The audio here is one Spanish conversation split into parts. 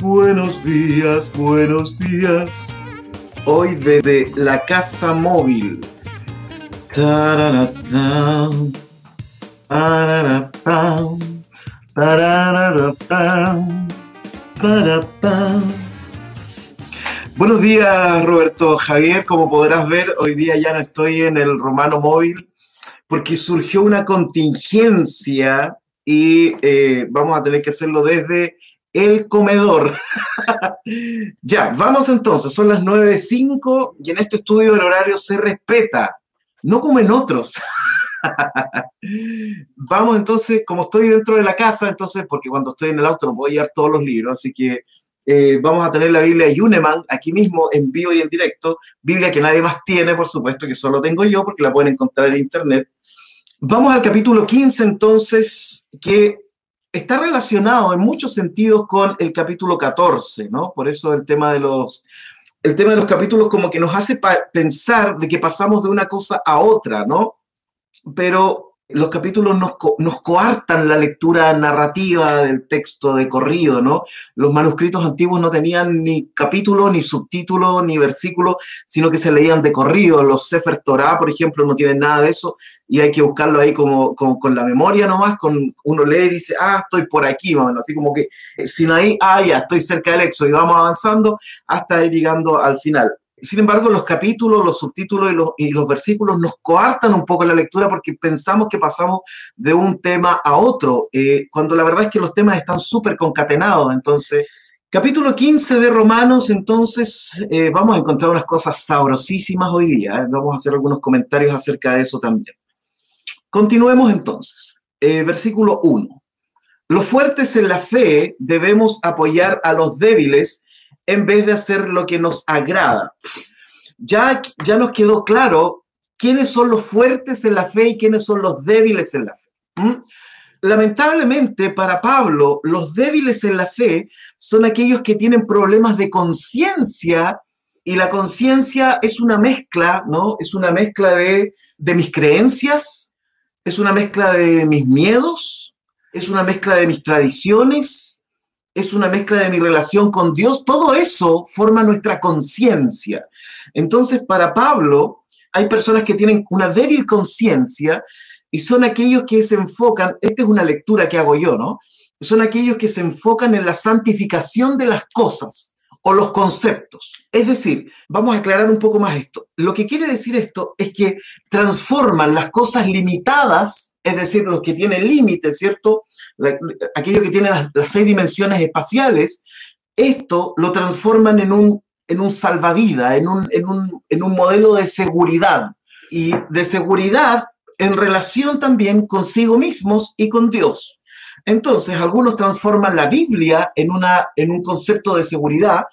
buenos días, buenos días. Hoy desde la casa móvil. Buenos días, Roberto Javier. Como podrás ver, hoy día ya no estoy en el romano móvil porque surgió una contingencia y eh, vamos a tener que hacerlo desde el comedor. ya, vamos entonces, son las 9.05 y en este estudio el horario se respeta, no como en otros. vamos entonces, como estoy dentro de la casa, entonces, porque cuando estoy en el auto no puedo llevar todos los libros, así que eh, vamos a tener la Biblia Yuneman aquí mismo en vivo y en directo, Biblia que nadie más tiene, por supuesto, que solo tengo yo porque la pueden encontrar en internet. Vamos al capítulo 15 entonces, que está relacionado en muchos sentidos con el capítulo 14, ¿no? Por eso el tema de los, el tema de los capítulos como que nos hace pensar de que pasamos de una cosa a otra, ¿no? Pero los capítulos nos, nos, coartan la lectura narrativa del texto de corrido, ¿no? Los manuscritos antiguos no tenían ni capítulo, ni subtítulo, ni versículo, sino que se leían de corrido. Los Sefer Torah, por ejemplo, no tienen nada de eso y hay que buscarlo ahí como, con la memoria nomás, con uno lee y dice, ah, estoy por aquí, más así como que eh, ah, ya, estoy cerca del éxodo y vamos avanzando hasta ir llegando al final. Sin embargo, los capítulos, los subtítulos y los, versículos nos coartan un poco la lectura porque pensamos que pasamos de un tema a otro, eh, cuando la verdad es que los temas están súper concatenados. Entonces, capítulo 15 de Romanos, entonces eh, vamos a encontrar unas cosas sabrosísimas hoy día. ¿eh? Vamos a hacer algunos comentarios acerca de eso también. Continuemos entonces. versículo 1. Los fuertes en la fe debemos apoyar a los débiles en vez de hacer lo que nos agrada. Ya, ya nos quedó claro quiénes son los fuertes en la fe y quiénes son los débiles en la fe. Lamentablemente para Pablo, los débiles en la fe son aquellos que tienen problemas de conciencia y la conciencia es una mezcla, ¿no? Es una mezcla de, de mis creencias, es una mezcla de mis miedos, es una mezcla de mis tradiciones, es una mezcla de mi relación con Dios, todo eso forma nuestra conciencia. Entonces, para Pablo, hay personas que tienen una débil conciencia y son aquellos que se enfocan, esta es una lectura que hago yo, ¿no? Son aquellos que se enfocan en la santificación de las cosas o los conceptos. Es decir, vamos a aclarar un poco más esto. Lo que quiere decir esto es que transforman las cosas limitadas, es decir, los que tienen límites, ¿cierto? aquello que tiene las, seis dimensiones espaciales, esto lo transforman en un, en un salvavidas, en un, en, un, en un modelo de seguridad. Y de seguridad en relación también consigo mismos y con Dios. Entonces, algunos transforman la Biblia en, una, en un concepto de seguridad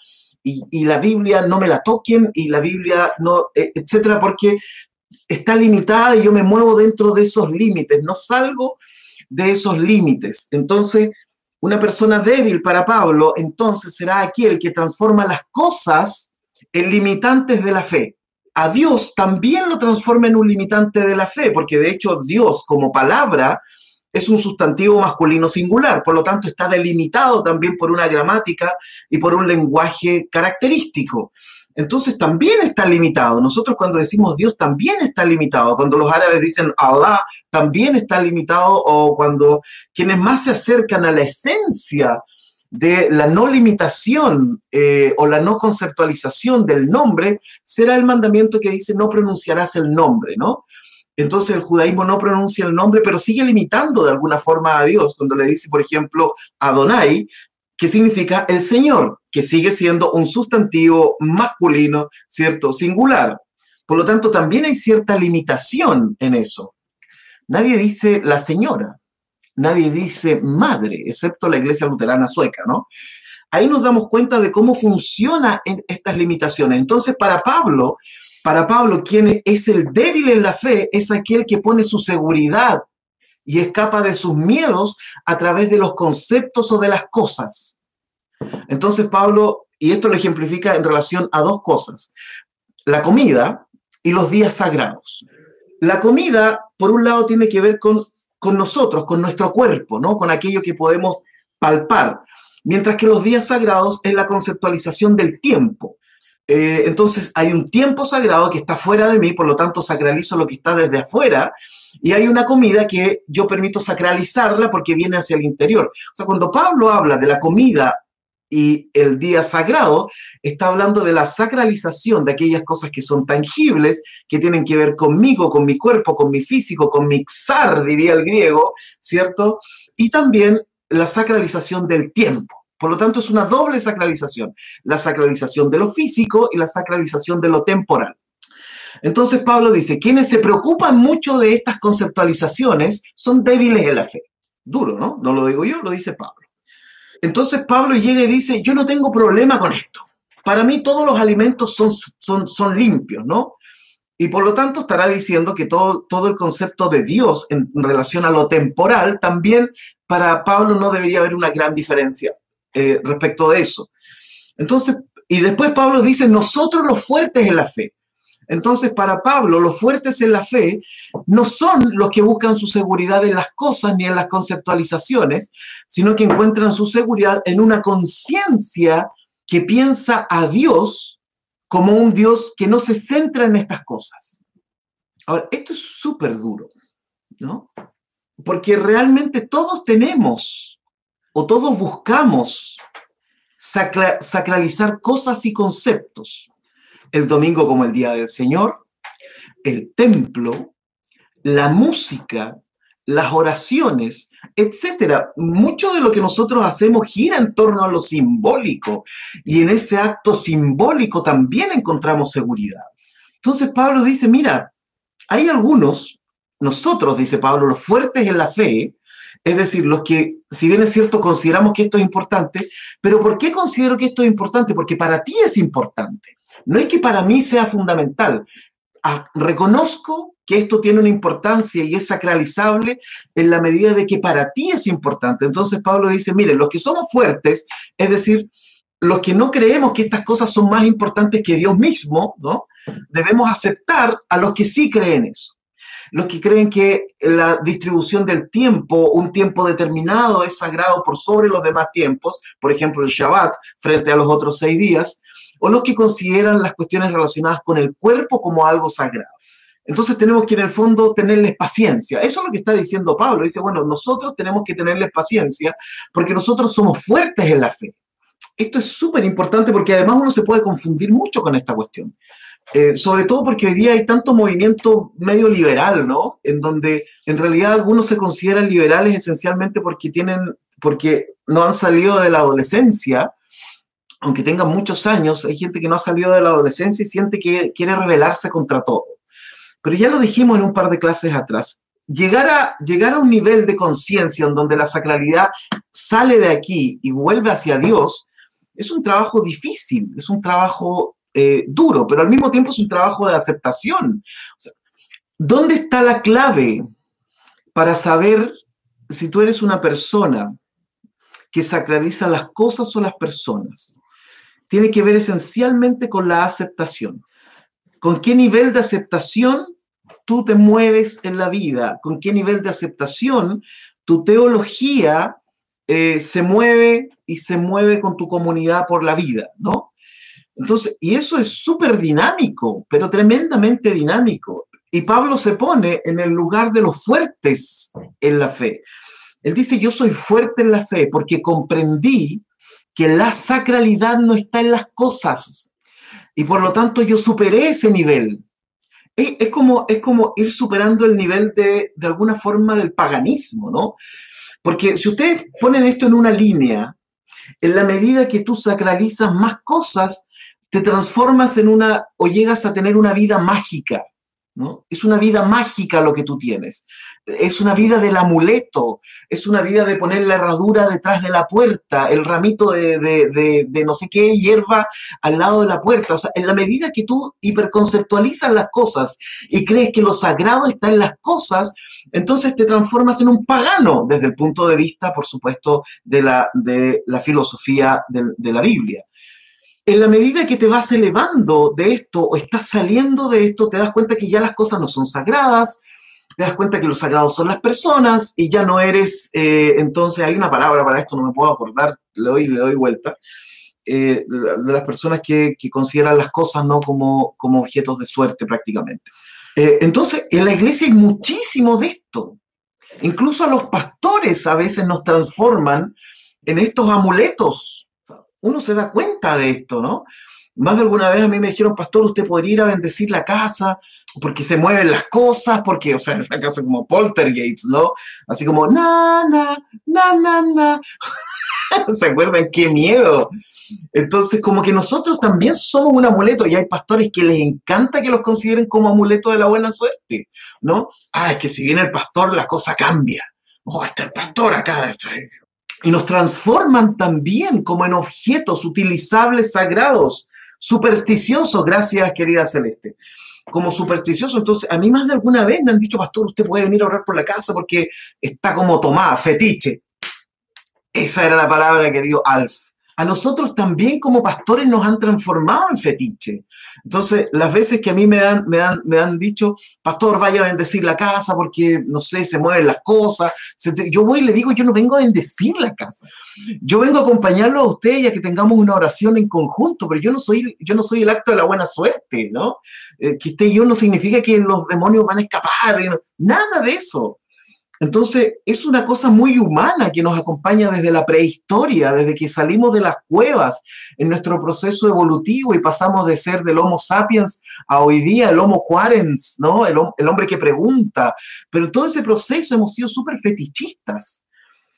y, y, la Biblia no me la toquen y la Biblia no, e, etcétera, porque está limitada y yo me muevo dentro de esos límites, no salgo de esos límites. Entonces, una persona débil para Pablo, entonces será aquel que transforma las cosas en limitantes de la fe. A Dios también lo transforma en un limitante de la fe, porque de hecho Dios como palabra es un sustantivo masculino singular, por lo tanto está delimitado también por una gramática y por un lenguaje característico entonces también está limitado. Nosotros cuando decimos Dios también está limitado. Cuando los árabes dicen Allah también está limitado o cuando quienes más se acercan a la esencia de la no limitación eh, o la no conceptualización del nombre será el mandamiento que dice no pronunciarás el nombre, ¿no? Entonces el judaísmo no pronuncia el nombre, pero sigue limitando de alguna forma a Dios. Cuando le dice, por ejemplo, Adonai, que significa el Señor, que sigue siendo un sustantivo masculino, ¿cierto? Singular. Por lo tanto, también hay cierta limitación en eso. Nadie dice la señora, nadie dice madre, excepto la iglesia luterana sueca, ¿no? ahí nos damos cuenta de cómo funcionan estas limitaciones. Entonces, para Pablo, para Pablo, quien es el débil en la fe es aquel que pone su seguridad y escapa de sus miedos a través de los conceptos o de las cosas. Entonces, Pablo, y esto lo ejemplifica en relación a dos cosas, la comida y los días sagrados. La comida, por un lado, tiene que ver con, nosotros, con nuestro cuerpo, ¿no? Con aquello que podemos palpar mientras que los días sagrados es la conceptualización del tiempo. Eh, entonces hay un tiempo sagrado que está fuera de mí, por lo tanto sacralizo lo que está desde afuera, y hay una comida que yo permito sacralizarla porque viene hacia el interior. O sea, cuando Pablo habla de la comida y el día sagrado, está hablando de la sacralización de aquellas cosas que son tangibles, que tienen que ver conmigo, con mi cuerpo, con mi físico, con mi xar, diría el griego, ¿cierto? Y también la sacralización del tiempo. Por lo tanto, es una doble sacralización, la sacralización de lo físico y la sacralización de lo temporal. Entonces Pablo dice, quienes se preocupan mucho de estas conceptualizaciones son débiles en la fe. Duro, ¿no? No lo digo yo, lo dice Pablo. Entonces Pablo llega y dice, yo no tengo problema con esto. Para mí todos los alimentos son, son, son limpios, ¿no? Y por lo tanto estará diciendo que todo, todo el concepto de Dios en relación a lo temporal, también para Pablo no debería haber una gran diferencia eh, respecto de eso. Entonces, y después Pablo dice, nosotros los fuertes en la fe. Entonces, para Pablo, los fuertes en la fe no son los que buscan su seguridad en las cosas ni en las conceptualizaciones, sino que encuentran su seguridad en una conciencia que piensa a Dios como un Dios que no se centra en estas cosas. Ahora, esto es súper duro, ¿no? Porque realmente todos tenemos o todos buscamos sacralizar cosas y conceptos. El domingo como el Día del Señor, el templo, la música, las oraciones, etcétera. Mucho de lo que nosotros hacemos gira en torno a lo simbólico y en ese acto simbólico también encontramos seguridad. Entonces Pablo dice, mira, hay algunos, nosotros, dice Pablo, los fuertes en la fe, es decir, los que, si bien es cierto, consideramos que esto es importante, pero ¿por qué considero que esto es importante? Porque para ti es importante. No es que para mí sea fundamental. Ah, reconozco que esto tiene una importancia y es sacralizable en la medida de que para ti es importante. Entonces Pablo dice, miren, los que somos fuertes, es decir, los que no creemos que estas cosas son más importantes que Dios mismo, ¿no? Debemos aceptar a los que sí creen eso. Los que creen que la distribución del tiempo, un tiempo determinado, es sagrado por sobre los demás tiempos, por ejemplo el Shabbat frente a los otros seis días, o los que consideran las cuestiones relacionadas con el cuerpo como algo sagrado. Entonces tenemos que en el fondo tenerles paciencia. Eso es lo que está diciendo Pablo. Dice, bueno, nosotros tenemos que tenerles paciencia porque nosotros somos fuertes en la fe. Esto es súper importante porque además uno se puede confundir mucho con esta cuestión. Eh, sobre todo porque hoy día hay tanto movimiento medio liberal, ¿no? En donde en realidad algunos se consideran liberales esencialmente porque tienen, porque no han salido de la adolescencia, aunque tengan muchos años, hay gente que no ha salido de la adolescencia y siente que quiere rebelarse contra todo. Pero ya lo dijimos en un par de clases atrás, llegar a, llegar a un nivel de conciencia en donde la sacralidad sale de aquí y vuelve hacia Dios, es un trabajo difícil, es un trabajo eh, duro, pero al mismo tiempo es un trabajo de aceptación. ¿Dónde está la clave para saber si tú eres una persona que sacraliza las cosas o las personas? Tiene que ver esencialmente con la aceptación. ¿Con qué nivel de aceptación tú te mueves en la vida, con qué nivel de aceptación tu teología eh, se mueve y se mueve con tu comunidad por la vida, ¿no? Entonces, y eso es súper dinámico, pero tremendamente dinámico. Y Pablo se pone en el lugar de los fuertes en la fe. Él dice, yo soy fuerte en la fe porque comprendí que la sacralidad no está en las cosas. Y por lo tanto yo superé ese nivel es, como, es como ir superando el nivel de, de alguna forma del paganismo, ¿no? Porque si ustedes ponen esto en una línea, en la medida que tú sacralizas más cosas, te transformas en una o llegas a tener una vida mágica, ¿no? Es una vida mágica lo que tú tienes. es una vida del amuleto, es una vida de poner la herradura detrás de la puerta, el ramito de, de, no sé qué hierba al lado de la puerta. O sea, en la medida que tú hiperconceptualizas las cosas y crees que lo sagrado está en las cosas, entonces te transformas en un pagano desde el punto de vista, por supuesto, de la, de la filosofía de la Biblia en la medida que te vas elevando de esto o estás saliendo de esto, te das cuenta que ya las cosas no son sagradas, te das cuenta que los sagrados son las personas y ya no eres, eh, entonces hay una palabra para esto, no me puedo acordar, le doy, le doy vuelta, eh, de las personas que, consideran las cosas no como, objetos de suerte prácticamente. Eh, entonces, en la iglesia hay muchísimo de esto. Incluso a los pastores a veces nos transforman en estos amuletos uno se da cuenta de esto, ¿no? Más de alguna vez a mí me dijeron, pastor, usted podría ir a bendecir la casa porque se mueven las cosas, porque, o sea, es una casa como poltergeist, ¿no? Así como, na, na, na, na, na. ¿Se acuerdan? ¡Qué miedo! Entonces, como que nosotros también somos un amuleto y hay pastores que les encanta que los consideren como amuleto de la buena suerte, ¿no? Ah, es que si viene el pastor, la cosa cambia. Oh, está el pastor acá y nos transforman también como en objetos utilizables sagrados, supersticiosos, gracias querida Celeste, como supersticiosos. Entonces, a mí más de alguna vez me han dicho, pastor, usted puede venir a orar por la casa porque está como tomada, fetiche. Esa era la palabra, querido Alf a nosotros también como pastores nos han transformado en fetiche. Entonces, las veces que a mí me han, me han, me han dicho, pastor, vaya a bendecir la casa porque, no sé, se mueven las cosas, yo voy y le digo, yo no vengo a bendecir la casa. Yo vengo a acompañarlo a usted y a que tengamos una oración en conjunto, pero yo no soy, yo no soy el acto de la buena suerte, ¿no? Eh, que esté yo no significa que los demonios van a escapar, nada de eso. Entonces, es una cosa muy humana que nos acompaña desde la prehistoria, desde que salimos de las cuevas en nuestro proceso evolutivo y pasamos de ser del Homo sapiens a hoy día el Homo quarens, ¿no? El, hombre que pregunta. Pero todo ese proceso hemos sido súper fetichistas.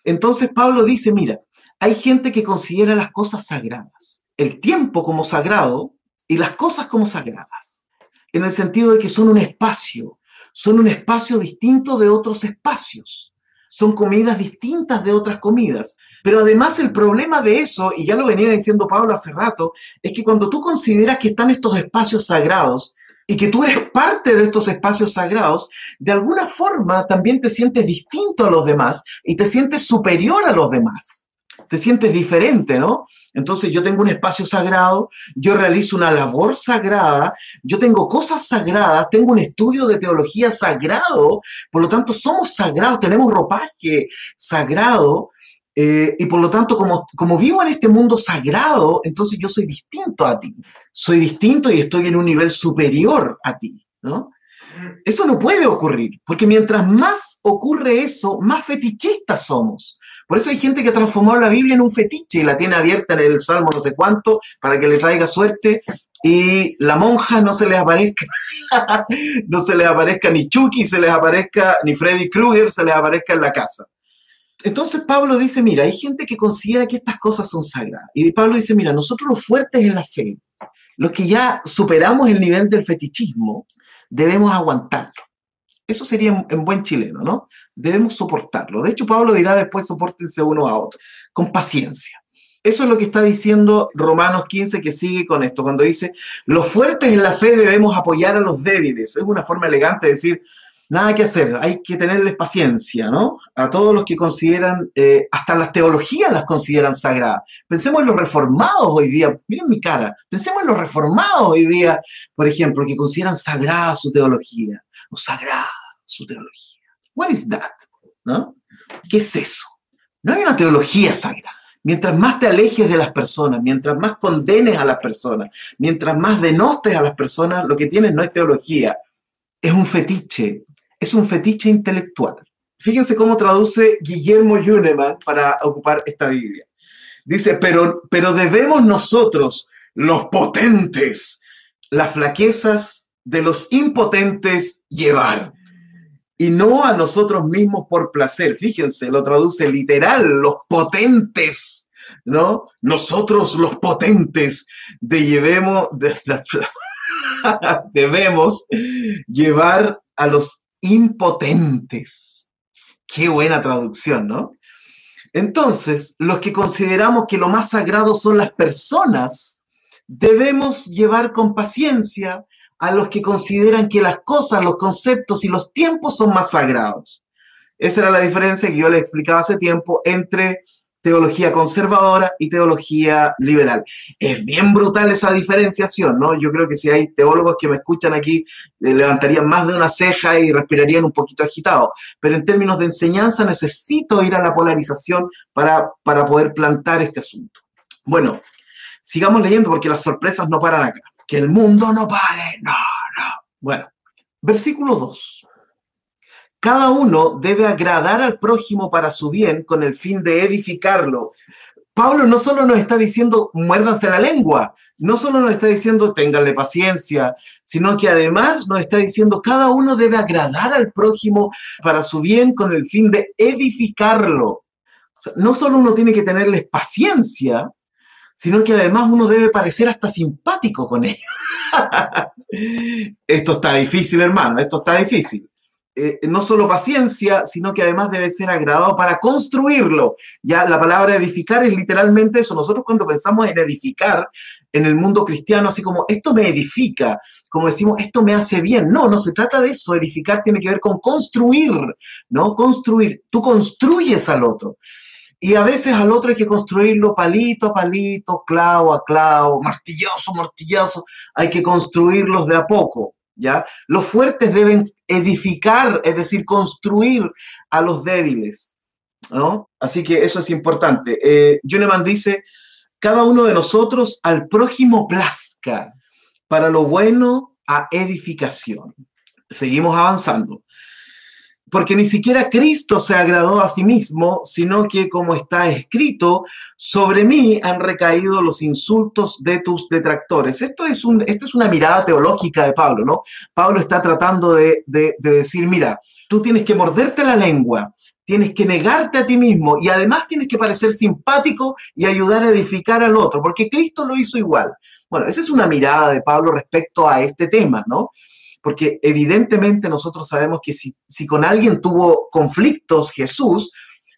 Entonces, Pablo dice, mira, hay gente que considera las cosas sagradas, el tiempo como sagrado y las cosas como sagradas, en el sentido de que son un espacio, son un espacio distinto de otros espacios. Son comidas distintas de otras comidas. Pero además el problema de eso, y ya lo venía diciendo Pablo hace rato, es que cuando tú consideras que están estos espacios sagrados y que tú eres parte de estos espacios sagrados, de alguna forma también te sientes distinto a los demás y te sientes superior a los demás. Te sientes diferente, ¿no? Entonces yo tengo un espacio sagrado, yo realizo una labor sagrada, yo tengo cosas sagradas, tengo un estudio de teología sagrado, por lo tanto somos sagrados, tenemos ropaje sagrado, eh, y por lo tanto como, como vivo en este mundo sagrado, entonces yo soy distinto a ti, soy distinto y estoy en un nivel superior a ti, ¿no? Eso no puede ocurrir, porque mientras más ocurre eso, más fetichistas somos. Por eso hay gente que ha transformado la Biblia en un fetiche y la tiene abierta en el Salmo no sé cuánto para que le traiga suerte y la monja no se les aparezca, no se les aparezca ni Chucky, se les aparezca ni Freddy Krueger, se les aparezca en la casa. Entonces Pablo dice, mira, hay gente que considera que estas cosas son sagradas. Y Pablo dice, mira, nosotros los fuertes en la fe, los que ya superamos el nivel del fetichismo, debemos aguantarlo. Eso sería en buen chileno, ¿no? Debemos soportarlo. De hecho, Pablo dirá después, soportense uno a otro, con paciencia. Eso es lo que está diciendo Romanos 15, que sigue con esto, cuando dice, los fuertes en la fe debemos apoyar a los débiles. Es una forma elegante de decir, nada que hacer, hay que tenerles paciencia, ¿no? A todos los que consideran, eh, hasta las teologías las consideran sagradas. Pensemos en los reformados hoy día, miren mi cara, pensemos en los reformados hoy día, por ejemplo, que consideran sagrada su teología, o sagrada su teología. What is that? ¿No? ¿Qué es eso? No hay una teología sagrada. Mientras más te alejes de las personas, mientras más condenes a las personas, mientras más denostes a las personas, lo que tienes no es teología, es un fetiche, es un fetiche intelectual. Fíjense cómo traduce Guillermo Yuneman para ocupar esta Biblia. Dice, pero, pero debemos nosotros, los potentes, las flaquezas de los impotentes llevar y no a nosotros mismos por placer. Fíjense, lo traduce literal, los potentes, ¿no? Nosotros los potentes de debemos llevar a los impotentes. Qué buena traducción, ¿no? Entonces, los que consideramos que lo más sagrado son las personas, debemos llevar con paciencia a los que consideran que las cosas, los conceptos y los tiempos son más sagrados. Esa era la diferencia que yo les explicaba hace tiempo entre teología conservadora y teología liberal. Es bien brutal esa diferenciación, ¿no? Yo creo que si hay teólogos que me escuchan aquí, eh, levantarían más de una ceja y respirarían un poquito agitado. Pero en términos de enseñanza necesito ir a la polarización para, para poder plantar este asunto. Bueno, sigamos leyendo porque las sorpresas no paran acá. Que el mundo no pare, no, no. Bueno, versículo 2. Cada uno debe agradar al prójimo para su bien con el fin de edificarlo. Pablo no solo nos está diciendo muérdanse la lengua, no solo nos está diciendo ténganle paciencia, sino que además nos está diciendo cada uno debe agradar al prójimo para su bien con el fin de edificarlo. no solo uno tiene que tenerles paciencia, sino que además uno debe parecer hasta simpático con ellos. esto está difícil, hermano, esto está difícil. Eh, no solo paciencia, sino que además debe ser agradado para construirlo. Ya la palabra edificar es literalmente eso. Nosotros cuando pensamos en edificar en el mundo cristiano, así como esto me edifica, como decimos, esto me hace bien. No, no se trata de eso. Edificar tiene que ver con construir, ¿no? Construir. Tú construyes al otro. Y a veces al otro hay que construirlo palito a palito, clavo a clavo, martilloso, martilloso. Hay que construirlos de a poco. ¿ya? Los fuertes deben edificar, es decir, construir a los débiles, ¿no? Así que eso es importante. Eh, dice, cada uno de nosotros al prójimo plazca, para lo bueno a edificación. Seguimos avanzando porque ni siquiera Cristo se agradó a sí mismo, sino que como está escrito, sobre mí han recaído los insultos de tus detractores. Esto es esta es una mirada teológica de Pablo, ¿no? Pablo está tratando de, de decir, mira, tú tienes que morderte la lengua, tienes que negarte a ti mismo y además tienes que parecer simpático y ayudar a edificar al otro, porque Cristo lo hizo igual. Bueno, esa es una mirada de Pablo respecto a este tema, ¿no? Porque evidentemente nosotros sabemos que si, con alguien tuvo conflictos Jesús,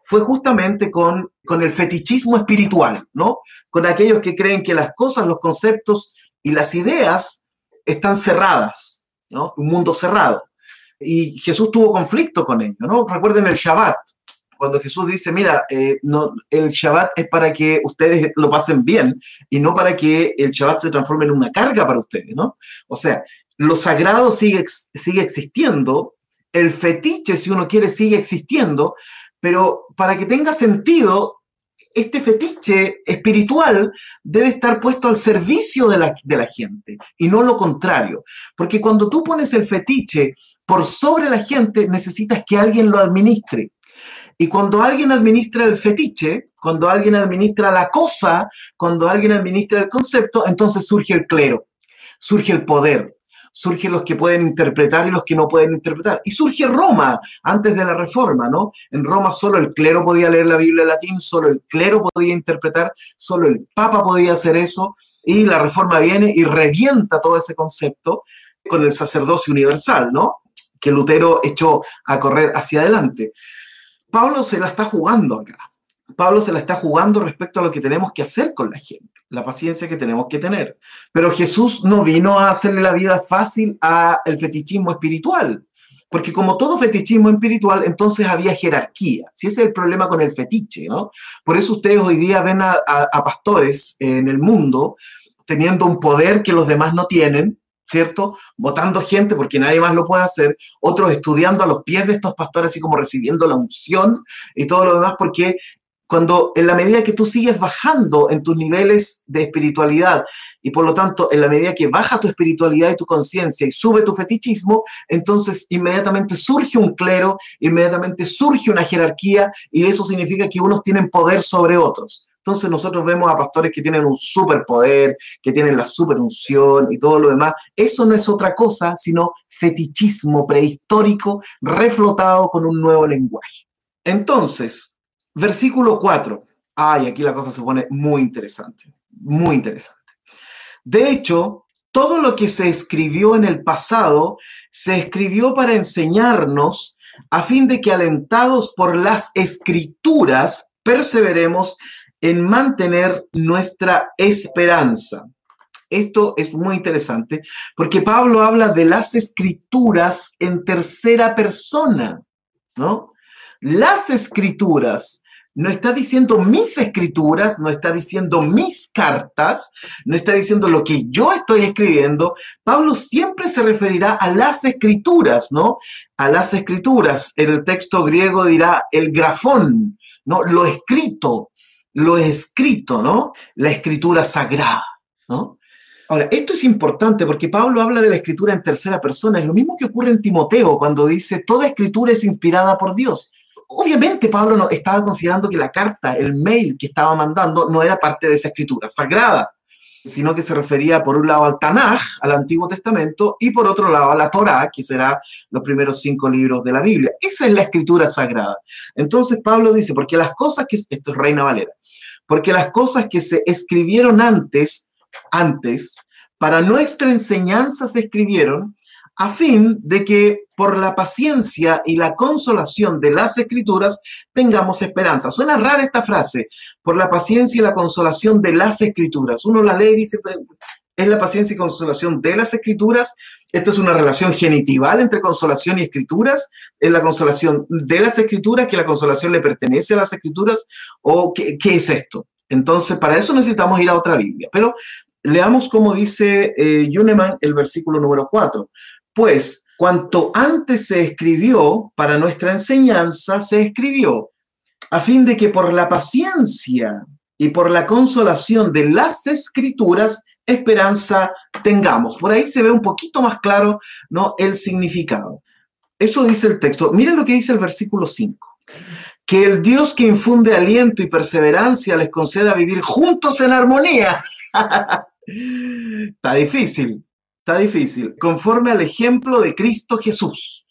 fue justamente con, con el fetichismo espiritual, ¿no? Con aquellos que creen que las cosas, los conceptos y las ideas están cerradas, ¿no? Un mundo cerrado. Y Jesús tuvo conflicto con ello, ¿no? Recuerden el Shabbat, cuando Jesús dice, mira, eh, no, el Shabbat es para que ustedes lo pasen bien y no para que el Shabbat se transforme en una carga para ustedes, ¿no? O sea, lo sagrado sigue, sigue existiendo, el fetiche, si uno quiere, sigue existiendo, pero para que tenga sentido, este fetiche espiritual debe estar puesto al servicio de la, de la, gente y no lo contrario. Porque cuando tú pones el fetiche por sobre la gente, necesitas que alguien lo administre. Y cuando alguien administra el fetiche, cuando alguien administra la cosa, cuando alguien administra el concepto, entonces surge el clero, surge el poder, surgen los que pueden interpretar y los que no pueden interpretar. Y surge Roma antes de la reforma, ¿no? En Roma solo el clero podía leer la Biblia en latín, solo el clero podía interpretar, solo el papa podía hacer eso, y la reforma viene y revienta todo ese concepto con el sacerdocio universal, ¿no? Que Lutero echó a correr hacia adelante. Pablo se la está jugando acá. Pablo se la está jugando respecto a lo que tenemos que hacer con la gente la paciencia que tenemos que tener. Pero Jesús no vino a hacerle la vida fácil al fetichismo espiritual, porque como todo fetichismo espiritual, entonces había jerarquía. Si ese es el problema con el fetiche, ¿no? Por eso ustedes hoy día ven a, pastores en el mundo teniendo un poder que los demás no tienen, ¿cierto? Votando gente porque nadie más lo puede hacer, otros estudiando a los pies de estos pastores, así como recibiendo la unción y todo lo demás, porque cuando en la medida que tú sigues bajando en tus niveles de espiritualidad y por lo tanto en la medida que baja tu espiritualidad y tu conciencia y sube tu fetichismo, entonces inmediatamente surge un clero, inmediatamente surge una jerarquía y eso significa que unos tienen poder sobre otros. Entonces nosotros vemos a pastores que tienen un superpoder, que tienen la superunción y todo lo demás. Eso no es otra cosa sino fetichismo prehistórico reflotado con un nuevo lenguaje. Entonces, Versículo 4. Ay, aquí la cosa se pone muy interesante, muy interesante. De hecho, todo lo que se escribió en el pasado se escribió para enseñarnos a fin de que alentados por las escrituras perseveremos en mantener nuestra esperanza. Esto es muy interesante porque Pablo habla de las escrituras en tercera persona, ¿no? Las escrituras no está diciendo mis escrituras, no está diciendo mis cartas, no está diciendo lo que yo estoy escribiendo. Pablo siempre se referirá a las escrituras, ¿no? A las escrituras. En el texto griego dirá el grafón, ¿no? Lo escrito, lo escrito, ¿no? La escritura sagrada, ¿no? Ahora, esto es importante porque Pablo habla de la escritura en tercera persona. Es lo mismo que ocurre en Timoteo cuando dice, toda escritura es inspirada por Dios obviamente Pablo no, estaba considerando que la carta, el mail que estaba mandando, no era parte de esa escritura sagrada, sino que se refería por un lado al Tanaj, al Antiguo Testamento, y por otro lado a la Torá, que será los primeros cinco libros de la Biblia. Esa es la escritura sagrada. Entonces Pablo dice, porque las cosas que, esto es Reina Valera, porque las cosas que se escribieron antes, antes, para nuestra enseñanza se escribieron, a fin de que por la paciencia y la consolación de las escrituras tengamos esperanza. Suena rara esta frase, por la paciencia y la consolación de las escrituras. Uno la lee y dice, pues, es la paciencia y consolación de las escrituras. Esto es una relación genitival entre consolación y escrituras. Es la consolación de las escrituras, que la consolación le pertenece a las escrituras, o qué, es esto. Entonces, para eso necesitamos ir a otra Biblia. Pero leamos cómo dice eh, Yuneman el versículo número 4 pues cuanto antes se escribió para nuestra enseñanza, se escribió a fin de que por la paciencia y por la consolación de las escrituras, esperanza tengamos. Por ahí se ve un poquito más claro ¿no? el significado. Eso dice el texto. Miren lo que dice el versículo 5. Que el Dios que infunde aliento y perseverancia les conceda vivir juntos en armonía. Está difícil. Está difícil. Conforme al ejemplo de Cristo Jesús.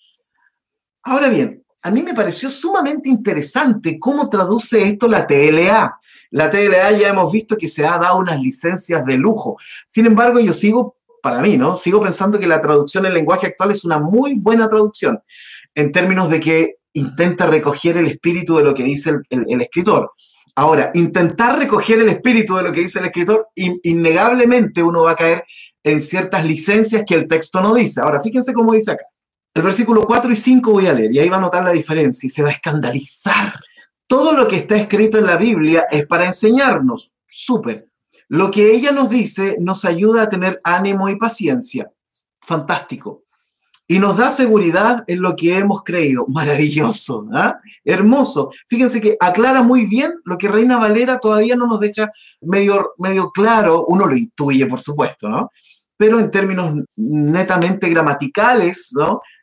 Ahora bien, a mí me pareció sumamente interesante cómo traduce esto la TLA. La TLA ya hemos visto que se ha dado unas licencias de lujo. Sin embargo, yo sigo, para mí, ¿no? Sigo pensando que la traducción en lenguaje actual es una muy buena traducción en términos de que intenta recoger el espíritu de lo que dice el, escritor. Ahora, intentar recoger el espíritu de lo que dice el escritor, innegablemente uno va a caer en ciertas licencias que el texto no dice. Ahora, fíjense cómo dice acá. El versículo 4 y 5 voy a leer y ahí va a notar la diferencia y se va a escandalizar. Todo lo que está escrito en la Biblia es para enseñarnos. Súper. Lo que ella nos dice nos ayuda a tener ánimo y paciencia. Fantástico. Y nos da seguridad en lo que hemos creído. Maravilloso, ¿ah? hermoso. Fíjense que aclara muy bien lo que Reina Valera todavía no nos deja medio, medio claro. Uno lo intuye, por supuesto, ¿no? Pero en términos netamente gramaticales.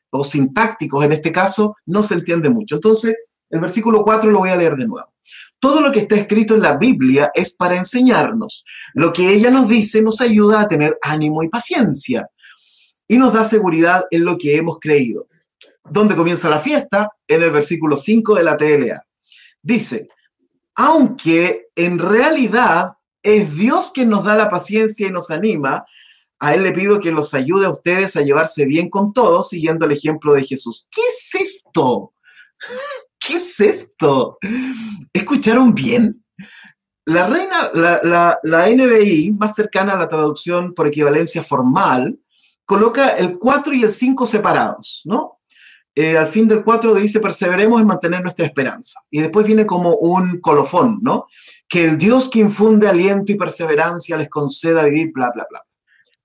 O sintácticos en este caso, no se entiende mucho. Entonces, el versículo 4 lo voy a leer de nuevo. Todo lo que está escrito en la Biblia es para enseñarnos. Lo que ella nos dice nos ayuda a tener ánimo y paciencia y nos da seguridad en lo que hemos creído. ¿Dónde comienza la fiesta? En el versículo 5 de la TLA. Dice, aunque en realidad es Dios quien nos da la paciencia y nos anima, a Él le pido que los ayude a ustedes a llevarse bien con todos, siguiendo el ejemplo de Jesús. ¿Qué es esto? ¿Qué es esto? ¿Escucharon bien? La reina, la, la, NBI, más cercana a la traducción por equivalencia formal, coloca el 4 y el 5 separados, ¿no? Eh, al fin del 4 dice, perseveremos en mantener nuestra esperanza. Y después viene como un colofón, ¿no? Que el Dios que infunde aliento y perseverancia les conceda vivir, bla, bla, bla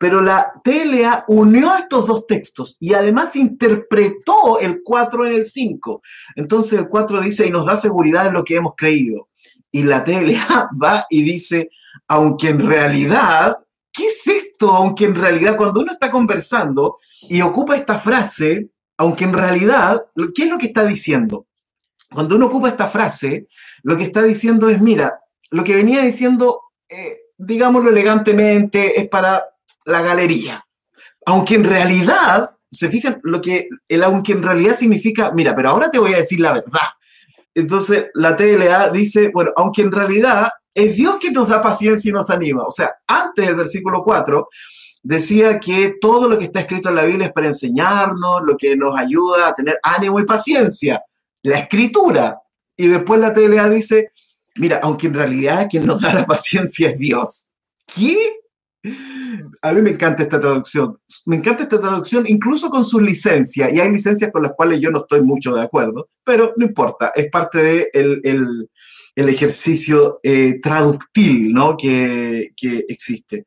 pero la TLA unió estos dos textos y además interpretó el 4 en el 5. Entonces el 4 dice, y nos da seguridad en lo que hemos creído. Y la TLA va y dice, aunque en realidad, ¿qué es esto? Aunque en realidad cuando uno está conversando y ocupa esta frase, aunque en realidad, ¿qué es lo que está diciendo? Cuando uno ocupa esta frase, lo que está diciendo es, mira, lo que venía diciendo, eh, digámoslo elegantemente, es para la galería. Aunque en realidad, se fijan, lo que el aunque en realidad significa, mira, pero ahora te voy a decir la verdad. Entonces la TLA dice, bueno, aunque en realidad es Dios quien nos da paciencia y nos anima. O sea, antes del versículo 4, decía que todo lo que está escrito en la Biblia es para enseñarnos, lo que nos ayuda a tener ánimo y paciencia, la escritura. Y después la TLA dice, mira, aunque en realidad quien nos da la paciencia es Dios. ¿Qué? A mí me encanta esta traducción. Me encanta esta traducción incluso con sus licencias. Y hay licencias con las cuales yo no estoy mucho de acuerdo, pero no importa. Es parte del de el, el, ejercicio eh, traductil ¿no? que, que existe.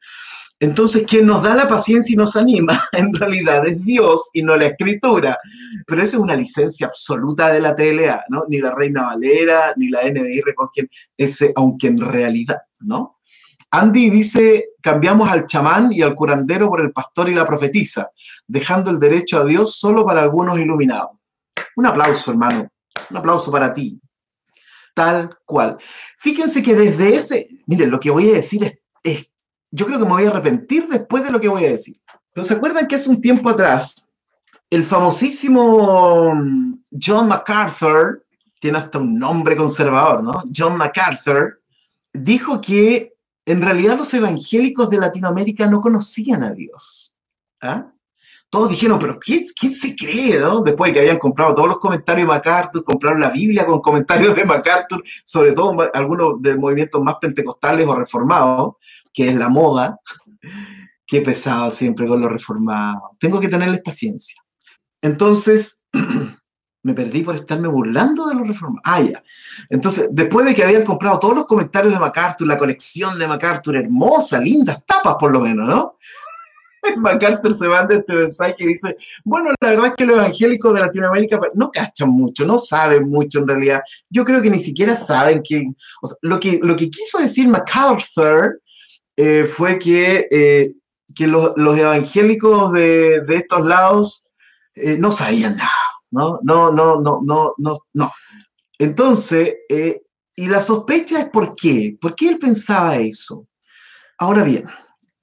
Entonces, quien nos da la paciencia y nos anima, en realidad es Dios y no la escritura. Pero eso es una licencia absoluta de la TLA, ¿no? Ni la Reina Valera, ni la NBI recogen ese, aunque en realidad, ¿no? Andy dice, cambiamos al chamán y al curandero por el pastor y la profetisa, dejando el derecho a Dios solo para algunos iluminados. Un aplauso, hermano. Un aplauso para ti. Tal cual. Fíjense que desde ese, miren, lo que voy a decir es, yo creo que me voy a arrepentir después de lo que voy a decir. Pero ¿se acuerdan que hace un tiempo atrás el famosísimo mm, John MacArthur, tiene hasta un nombre conservador, ¿no? John MacArthur, dijo que en realidad los evangélicos de Latinoamérica no conocían a Dios. ¿Ah? Todos dijeron, pero ¿quién, se cree? ¿no? Después de que habían comprado todos los comentarios de MacArthur, compraron la Biblia con comentarios de MacArthur, sobre todo algunos de movimientos más pentecostales o reformados, que es la moda. Qué pesado siempre con los reformados. Tengo que tenerles paciencia. Entonces, me perdí por estarme burlando de los reformados. Ah, ya. Entonces, después de que habían comprado todos los comentarios de MacArthur, la colección de MacArthur, hermosa, lindas tapas por lo menos, ¿no? MacArthur se manda este mensaje y dice, bueno, la verdad es que los evangélicos de Latinoamérica no cachan mucho, no saben mucho en realidad. Yo creo que ni siquiera saben que, lo que, lo que quiso decir MacArthur eh, fue que, eh, que los, evangélicos de, de, estos lados eh, no sabían nada. ¿No? No, no, no, no, no. Entonces, eh, y la sospecha es por qué, por qué él pensaba eso. Ahora bien,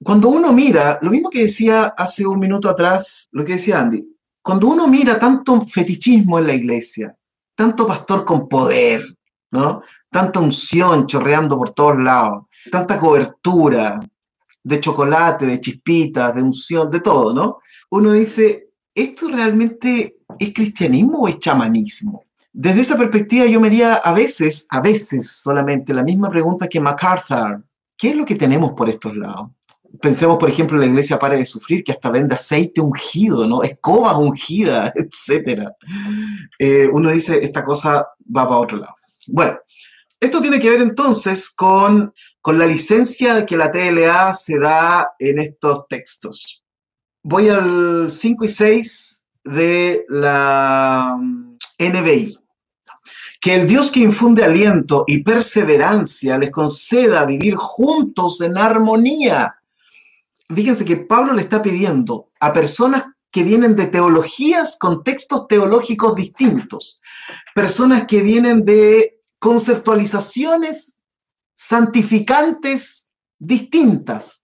cuando uno mira, lo mismo que decía hace un minuto atrás, lo que decía Andy, cuando uno mira tanto fetichismo en la iglesia, tanto pastor con poder, ¿no? Tanta unción chorreando por todos lados, tanta cobertura de chocolate, de chispitas, de unción, de todo, ¿no? Uno dice, ¿esto realmente ¿es cristianismo o es chamanismo? Desde esa perspectiva yo me haría a veces, a veces solamente la misma pregunta que MacArthur. ¿Qué es lo que tenemos por estos lados? Pensemos, por ejemplo, en la iglesia Pare de Sufrir, que hasta vende aceite ungido, ¿no? Escoba ungida, etc. Eh, uno dice, esta cosa va para otro lado. Bueno, esto tiene que ver entonces con, con la licencia que la TLA se da en estos textos. Voy al 5 y 6 de la mm, NBI. Que el Dios que infunde aliento y perseverancia les conceda vivir juntos en armonía. Fíjense que Pablo le está pidiendo a personas que vienen de teologías, contextos teológicos distintos, personas que vienen de conceptualizaciones santificantes distintas,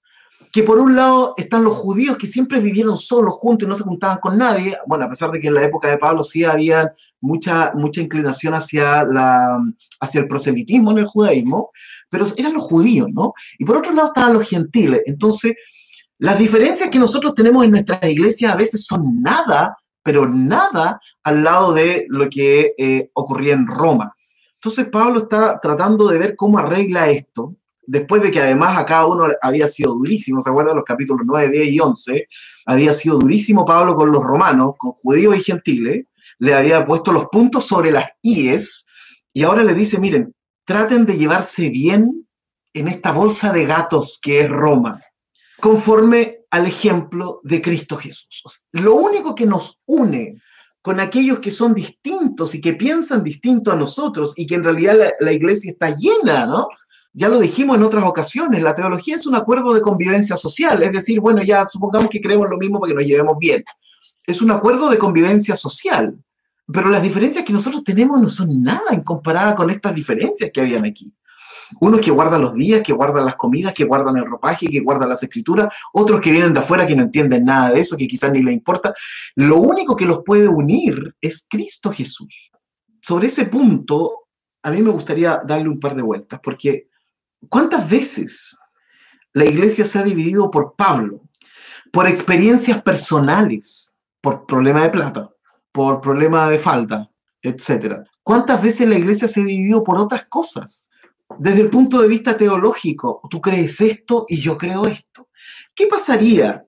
que por un lado están los judíos que siempre vivieron solos juntos y no se juntaban con nadie, bueno, a pesar de que en la época de Pablo sí había mucha, mucha inclinación hacia, la, hacia el proselitismo en el judaísmo, pero eran los judíos, ¿no? Y por otro lado estaban los gentiles. Entonces, las diferencias que nosotros tenemos en nuestras iglesias a veces son nada, pero nada al lado de lo que eh, ocurría en Roma. Entonces Pablo está tratando de ver cómo arregla esto, después de que además a cada uno había sido durísimo, ¿se acuerdan los capítulos 9, 10 y 11? Había sido durísimo Pablo con los romanos, con judíos y gentiles, le había puesto los puntos sobre las IES y ahora le dice, miren, traten de llevarse bien en esta bolsa de gatos que es Roma, conforme al ejemplo de Cristo Jesús. lo único que nos une con aquellos que son distintos y que piensan distinto a nosotros y que en realidad la, la iglesia está llena, ¿no? Ya lo dijimos en otras ocasiones, la teología es un acuerdo de convivencia social, es decir, bueno, ya supongamos que creemos lo mismo para que nos llevemos bien. Es un acuerdo de convivencia social, pero las diferencias que nosotros tenemos no son nada en comparada con estas diferencias que habían aquí. Unos que guardan los días, que guardan las comidas, que guardan el ropaje, que guardan las escrituras, otros que vienen de afuera que no entienden nada de eso, que quizás ni les importa. Lo único que los puede unir es Cristo Jesús. Sobre ese punto, a mí me gustaría darle un par de vueltas, porque ¿Cuántas veces la iglesia se ha dividido por Pablo? por experiencias personales, por problema de plata, por problema de falta, etc. ¿Cuántas veces la iglesia se dividió por otras cosas? Desde el punto de vista teológico, tú crees esto y yo creo esto. ¿Qué pasaría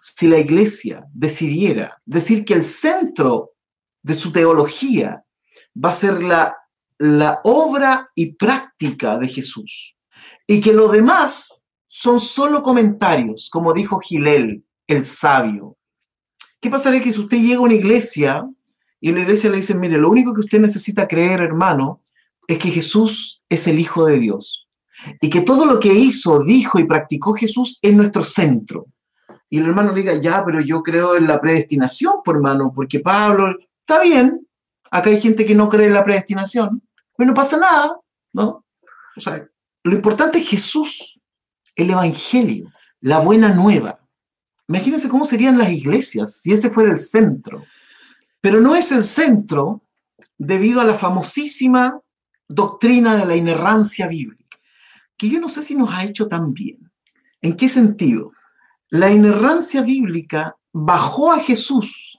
si la iglesia decidiera decir que el centro de su teología va a ser la, la obra y práctica de Jesús y que lo demás son solo comentarios, como dijo Gilel, el sabio? ¿Qué pasaría que si usted llega a una iglesia y la iglesia le dicen, mire, lo único que usted necesita creer, hermano, es que Jesús es el Hijo de Dios y que todo lo que hizo, dijo y practicó Jesús es nuestro centro? y el hermano le diga, ya, pero yo creo en la predestinación, por hermano, porque Pablo, está bien, acá hay gente que no cree en la predestinación, pero no pasa nada, ¿no? O sea, lo importante es Jesús, el Evangelio, la buena nueva. Imagínense cómo serían las iglesias si ese fuera el centro. Pero no es el centro debido a la famosísima doctrina de la inerrancia bíblica, que yo no sé si nos ha hecho tan bien. ¿En qué sentido? La inerrancia bíblica bajó a Jesús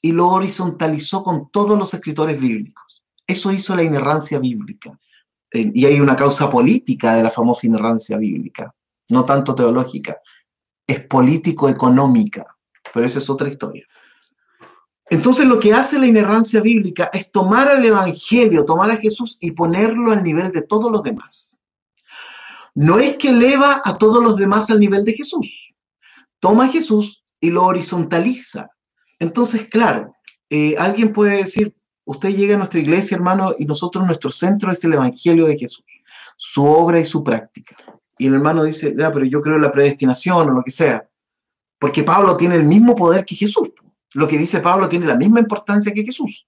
y lo horizontalizó con todos los escritores bíblicos. Eso hizo la inerrancia bíblica. Y hay una causa política de la famosa inerrancia bíblica, no tanto teológica. Es político-económica, pero esa es otra historia. Entonces lo que hace la inerrancia bíblica es tomar al Evangelio, tomar a Jesús y ponerlo al nivel de todos los demás. No es que eleva a todos los demás al nivel de Jesús, toma a Jesús y lo horizontaliza. Entonces, claro, eh, alguien puede decir, usted llega a nuestra iglesia, hermano, y nosotros, nuestro centro es el Evangelio de Jesús, su obra y su práctica. Y el hermano dice, ya, pero yo creo en la predestinación o lo que sea, porque Pablo tiene el mismo poder que Jesús. Lo que dice Pablo tiene la misma importancia que Jesús.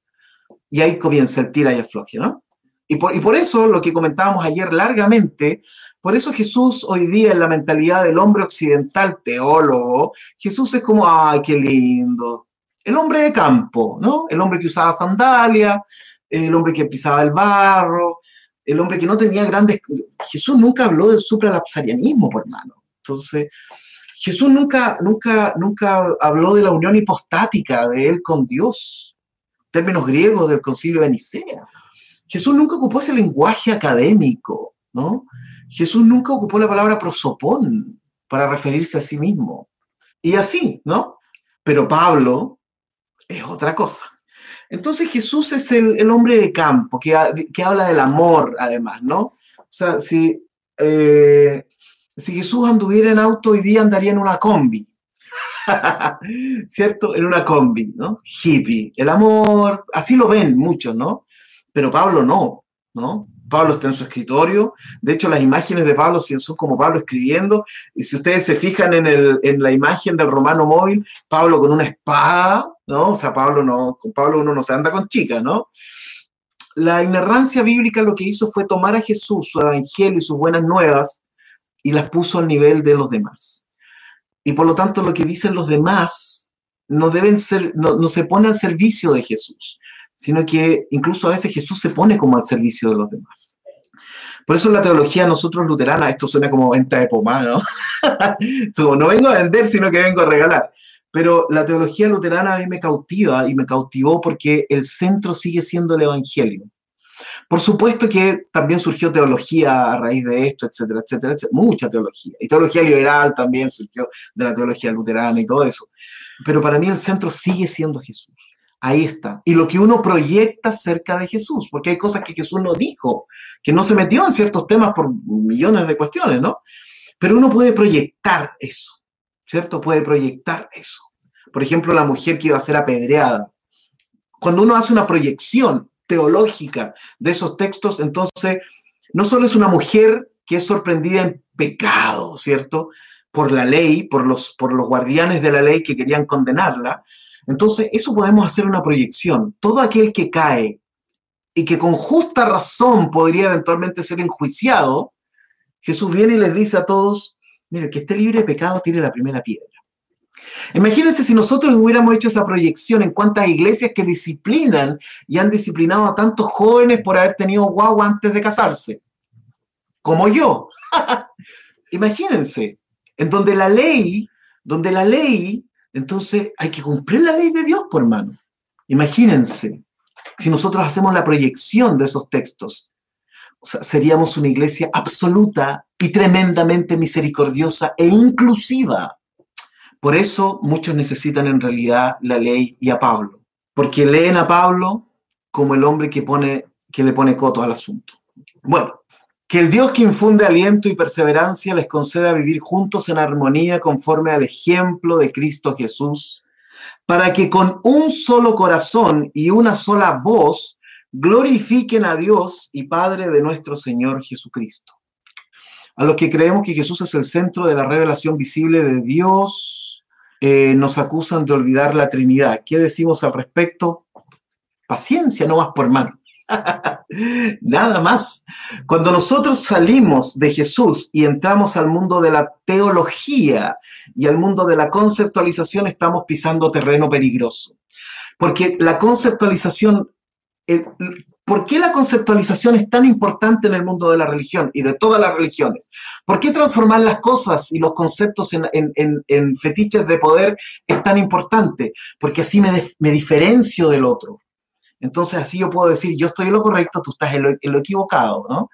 Y ahí comienza el tira y afloje, ¿no? Y por, y por, eso, lo que comentábamos ayer largamente, por eso Jesús hoy día en la mentalidad del hombre occidental teólogo, Jesús es como, ay, qué lindo. El hombre de campo, ¿no? El hombre que usaba sandalia, el hombre que pisaba el barro, el hombre que no tenía grandes... Jesús nunca habló del supralapsarianismo, por hermano. Entonces, Jesús nunca, nunca, nunca habló de la unión hipostática de él con Dios, términos griegos del concilio de Nicea. Jesús nunca ocupó ese lenguaje académico, ¿no? Jesús nunca ocupó la palabra prosopón para referirse a sí mismo. Y así, ¿no? Pero Pablo es otra cosa. Entonces Jesús es el, hombre de campo, que, que, habla del amor, además, ¿no? O sea, si, eh, si Jesús anduviera en auto hoy día andaría en una combi, ¿cierto? En una combi, ¿no? Hippie, el amor, así lo ven muchos, ¿no? pero Pablo no, ¿no? Pablo está en su escritorio. De hecho, las imágenes de Pablo son como Pablo escribiendo. Y si ustedes se fijan en, el, en la imagen del romano móvil, Pablo con una espada, ¿no? O sea, Pablo no, con Pablo uno no se anda con chicas, ¿no? La inerrancia bíblica lo que hizo fue tomar a Jesús, su evangelio y sus buenas nuevas y las puso al nivel de los demás. Y por lo tanto, lo que dicen los demás no deben ser, no, no se pone al servicio de Jesús sino que incluso a veces Jesús se pone como al servicio de los demás. Por eso la teología nosotros luterana, esto suena como venta de pomada, ¿no? no vengo a vender, sino que vengo a regalar. Pero la teología luterana a mí me cautiva y me cautivó porque el centro sigue siendo el Evangelio. Por supuesto que también surgió teología a raíz de esto, etcétera, etcétera, etcétera, mucha teología. Y teología liberal también surgió de la teología luterana y todo eso. Pero para mí el centro sigue siendo Jesús. Ahí está. Y lo que uno proyecta cerca de Jesús, porque hay cosas que Jesús no dijo, que no se metió en ciertos temas por millones de cuestiones, ¿no? Pero uno puede proyectar eso, ¿cierto? Puede proyectar eso. Por ejemplo, la mujer que iba a ser apedreada. Cuando uno hace una proyección teológica de esos textos, entonces no solo es una mujer que es sorprendida en pecado, ¿cierto? Por la ley, por los, por los guardianes de la ley que querían condenarla, entonces, eso podemos hacer una proyección. Todo aquel que cae y que con justa razón podría eventualmente ser enjuiciado, Jesús viene y les dice a todos, mire, que esté libre de pecado tiene la primera piedra. Imagínense si nosotros hubiéramos hecho esa proyección en cuántas iglesias que disciplinan y han disciplinado a tantos jóvenes por haber tenido guagua antes de casarse, como yo. Imagínense, en donde la ley donde la ley, entonces hay que cumplir la ley de Dios, por hermano. Imagínense, si nosotros hacemos la proyección de esos textos, seríamos una iglesia absoluta y tremendamente misericordiosa e inclusiva. Por eso muchos necesitan en realidad la ley y a Pablo, porque leen a Pablo como el hombre que, pone, que le pone coto al asunto. Bueno, que el Dios que infunde aliento y perseverancia les conceda vivir juntos en armonía conforme al ejemplo de Cristo Jesús, para que con un solo corazón y una sola voz glorifiquen a Dios y Padre de nuestro Señor Jesucristo. A los que creemos que Jesús es el centro de la revelación visible de Dios, eh, nos acusan de olvidar la Trinidad. ¿Qué decimos al respecto? Paciencia, no más por mano. Nada más. Cuando nosotros salimos de Jesús y entramos al mundo de la teología y al mundo de la conceptualización, estamos pisando terreno peligroso. Porque la conceptualización, ¿por qué la conceptualización es tan importante en el mundo de la religión y de todas las religiones? ¿Por qué transformar las cosas y los conceptos en, fetiches de poder es tan importante? Porque así me, me diferencio del otro entonces así yo puedo decir, yo estoy en lo correcto, tú estás en lo, equivocado, ¿no?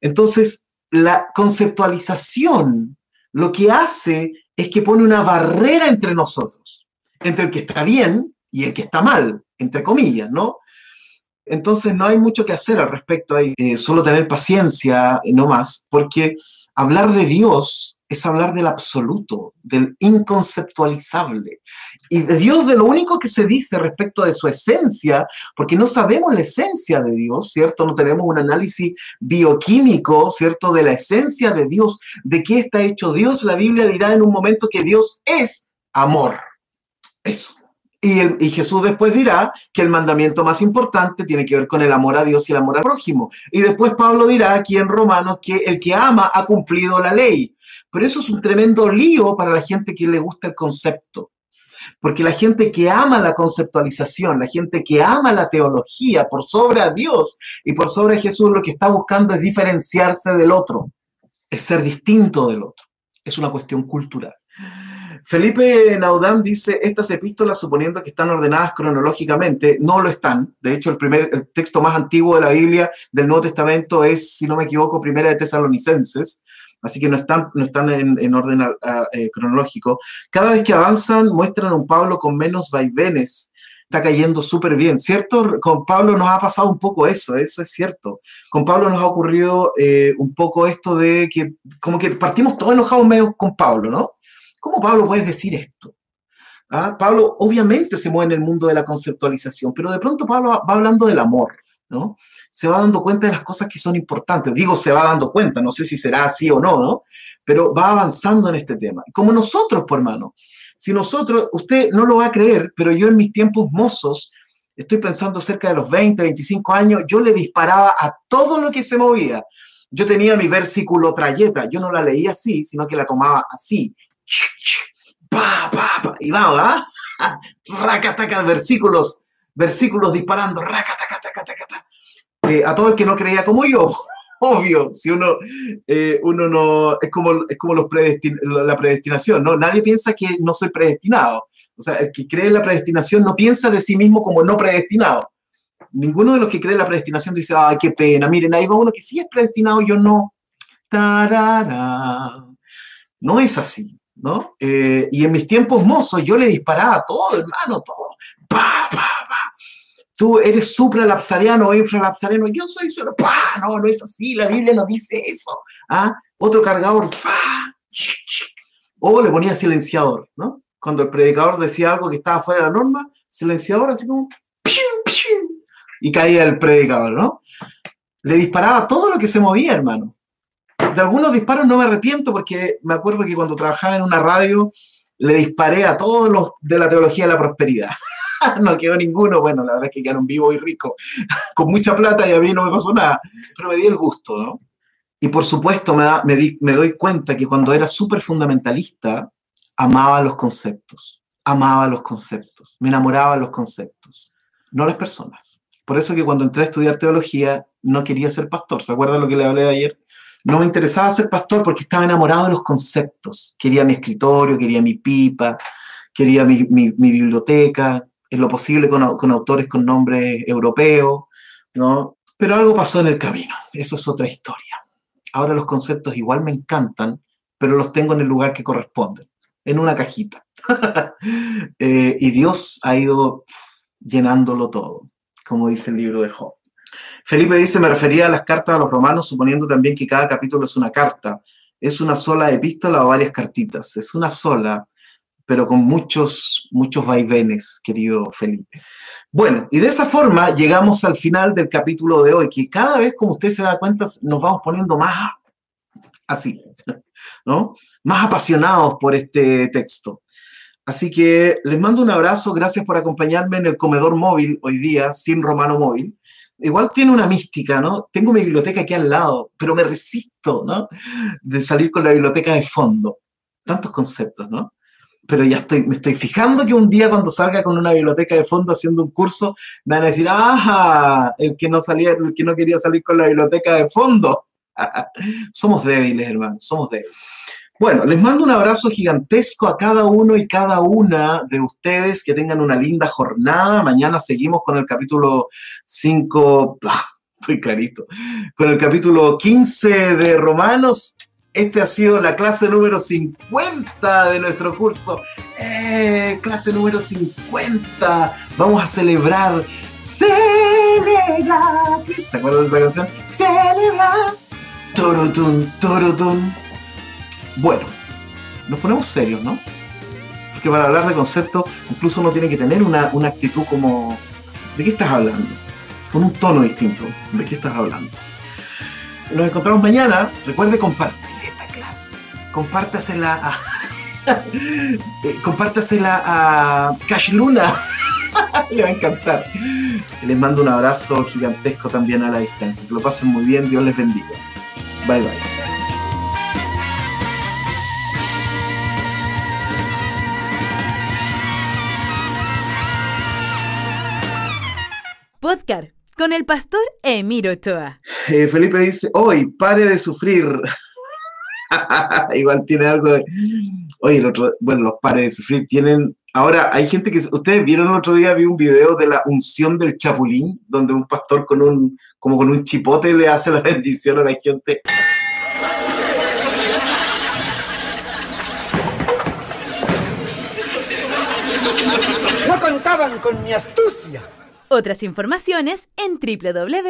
Entonces, la conceptualización lo que hace es que pone una barrera entre nosotros, entre el que está bien y el que está mal, entre comillas, ¿no? Entonces no hay mucho que hacer al respecto, hay eh, solo tener paciencia, no más, porque hablar de Dios es hablar del absoluto, del inconceptualizable. Y de Dios, de lo único que se dice respecto de su esencia, porque no sabemos la esencia de Dios, ¿cierto? No tenemos un análisis bioquímico, ¿cierto? De la esencia de Dios, de qué está hecho Dios. La Biblia dirá en un momento que Dios es amor. Eso. Y, y, Jesús después dirá que el mandamiento más importante tiene que ver con el amor a Dios y el amor al prójimo. Y después Pablo dirá aquí en Romanos que el que ama ha cumplido la ley. Pero eso es un tremendo lío para la gente que le gusta el concepto. Porque la gente que ama la conceptualización, la gente que ama la teología por sobre a Dios y por sobre a Jesús, lo que está buscando es diferenciarse del otro, es ser distinto del otro. Es una cuestión cultural. Felipe Naudán dice, estas epístolas, suponiendo que están ordenadas cronológicamente, no lo están. De hecho, el, primer, el texto más antiguo de la Biblia del Nuevo Testamento es, si no me equivoco, Primera de Tesalonicenses así que no están, no están en, orden eh, cronológico. Cada vez que avanzan muestran a un Pablo con menos vaivenes, está cayendo súper bien, ¿cierto? Con Pablo nos ha pasado un poco eso, eso es cierto. Con Pablo nos ha ocurrido eh, un poco esto de que como que partimos todos enojados medio con Pablo, ¿no? ¿Cómo Pablo puede decir esto? ¿Ah? Pablo obviamente se mueve en el mundo de la conceptualización, pero de pronto Pablo va hablando del amor, ¿no? Se va dando cuenta de las cosas que son importantes. Digo, se va dando cuenta, no sé si será así o no, ¿no? Pero va avanzando en este tema. Como nosotros, por hermano. Si nosotros, usted no lo va a creer, pero yo en mis tiempos mozos, estoy pensando cerca de los 20, 25 años, yo le disparaba a todo lo que se movía. Yo tenía mi versículo trayeta, yo no la leía así, sino que la tomaba así. Pa, pa, pa, y va, ¿ah? Racataca, versículos, versículos disparando, racataca, taca, taca, taca. Eh, a todo el que no creía como yo. Obvio, si uno, eh, uno no, es como, es como los la predestinación, ¿no? Nadie piensa que no soy predestinado. O sea, el que cree en la predestinación no piensa de sí mismo como no predestinado. Ninguno de los que cree en la predestinación dice, ay, qué pena, miren, ahí va uno que sí es predestinado, yo no. Tarara. No es así, ¿no? Eh, y en mis tiempos mozos yo le disparaba a todo, hermano, todo. Pa, pa, pa tú eres supralapsariano o infralapsariano, yo soy solo, ¡pah! No, no es así, la Biblia no dice eso. ¿Ah? Otro cargador, ¡fa! O le ponía silenciador, ¿no? Cuando el predicador decía algo que estaba fuera de la norma, silenciador, así como, y caía el predicador, ¿no? Le disparaba todo lo que se movía, hermano. De algunos disparos no me arrepiento porque me acuerdo que cuando trabajaba en una radio, le disparé a todos los de la teología de la prosperidad. no quedó ninguno. Bueno, la verdad es que quedaron vivo y rico, con mucha plata y a mí no me pasó nada, pero me di el gusto, ¿no? Y por supuesto me, me, doy cuenta que cuando era súper fundamentalista, amaba los conceptos, amaba los conceptos, me enamoraba de los conceptos, no las personas. Por eso que cuando entré a estudiar teología no quería ser pastor. ¿Se acuerdan lo que le hablé ayer? no me interesaba ser pastor porque estaba enamorado de los conceptos. Quería mi escritorio, quería mi pipa, quería mi, biblioteca, en lo posible con, con autores con nombre europeo, ¿no? Pero algo pasó en el camino, eso es otra historia. Ahora los conceptos igual me encantan, pero los tengo en el lugar que corresponde, en una cajita. Eh, y Dios ha ido llenándolo todo, como dice el libro de Job. Felipe dice, me refería a las cartas a los romanos, suponiendo también que cada capítulo es una carta. ¿Es una sola epístola o varias cartitas? Es una sola, pero con muchos, muchos vaivenes, querido Felipe. Bueno, y de esa forma llegamos al final del capítulo de hoy, que cada vez, como usted se da cuenta, nos vamos poniendo más así, ¿no? Más apasionados por este texto. Así que les mando un abrazo, gracias por acompañarme en el comedor móvil hoy día, sin Romano Móvil. Igual tiene una mística, ¿no? Tengo mi biblioteca aquí al lado, pero me resisto, ¿no? De salir con la biblioteca de fondo. Tantos conceptos, ¿no? Pero ya estoy, me estoy fijando que un día cuando salga con una biblioteca de fondo haciendo un curso, me van a decir, ajá, el que no salía, el que no quería salir con la biblioteca de fondo. somos débiles, hermano, somos débiles. Bueno, les mando un abrazo gigantesco a cada uno y cada una de ustedes. Que tengan una linda jornada. Mañana seguimos con el capítulo 5. estoy clarito. Con el capítulo 15 de Romanos. Este ha sido la clase número 50 de nuestro curso. Eh, clase número 50. Vamos a celebrar. Celebrar. ¿Se acuerdan de esa canción? Celebrar. Torotun, torotun bueno, nos ponemos serios, ¿no? Porque para hablar de conceptos, incluso uno tiene que tener una, actitud como, ¿de qué estás hablando? Con un tono distinto, ¿de qué estás hablando? Nos encontramos mañana. Recuerde compartir esta clase. Compártasela a. Eh, compártasela a Cash Luna. Le va a encantar. Les mando un abrazo gigantesco también a la distancia. Que lo pasen muy bien. Dios les bendiga. Bye bye. Podcast con el pastor Emiro Ochoa. Eh, Felipe dice, hoy pare de sufrir. Igual tiene algo de... Oye, bueno, los pare de sufrir tienen... Ahora, hay gente que... Ustedes vieron el otro día, vi un video de la unción del chapulín, donde un pastor con un, como con un chipote le hace la bendición a la gente. No contaban con mi astucia. Otras informaciones en www.nuag.org.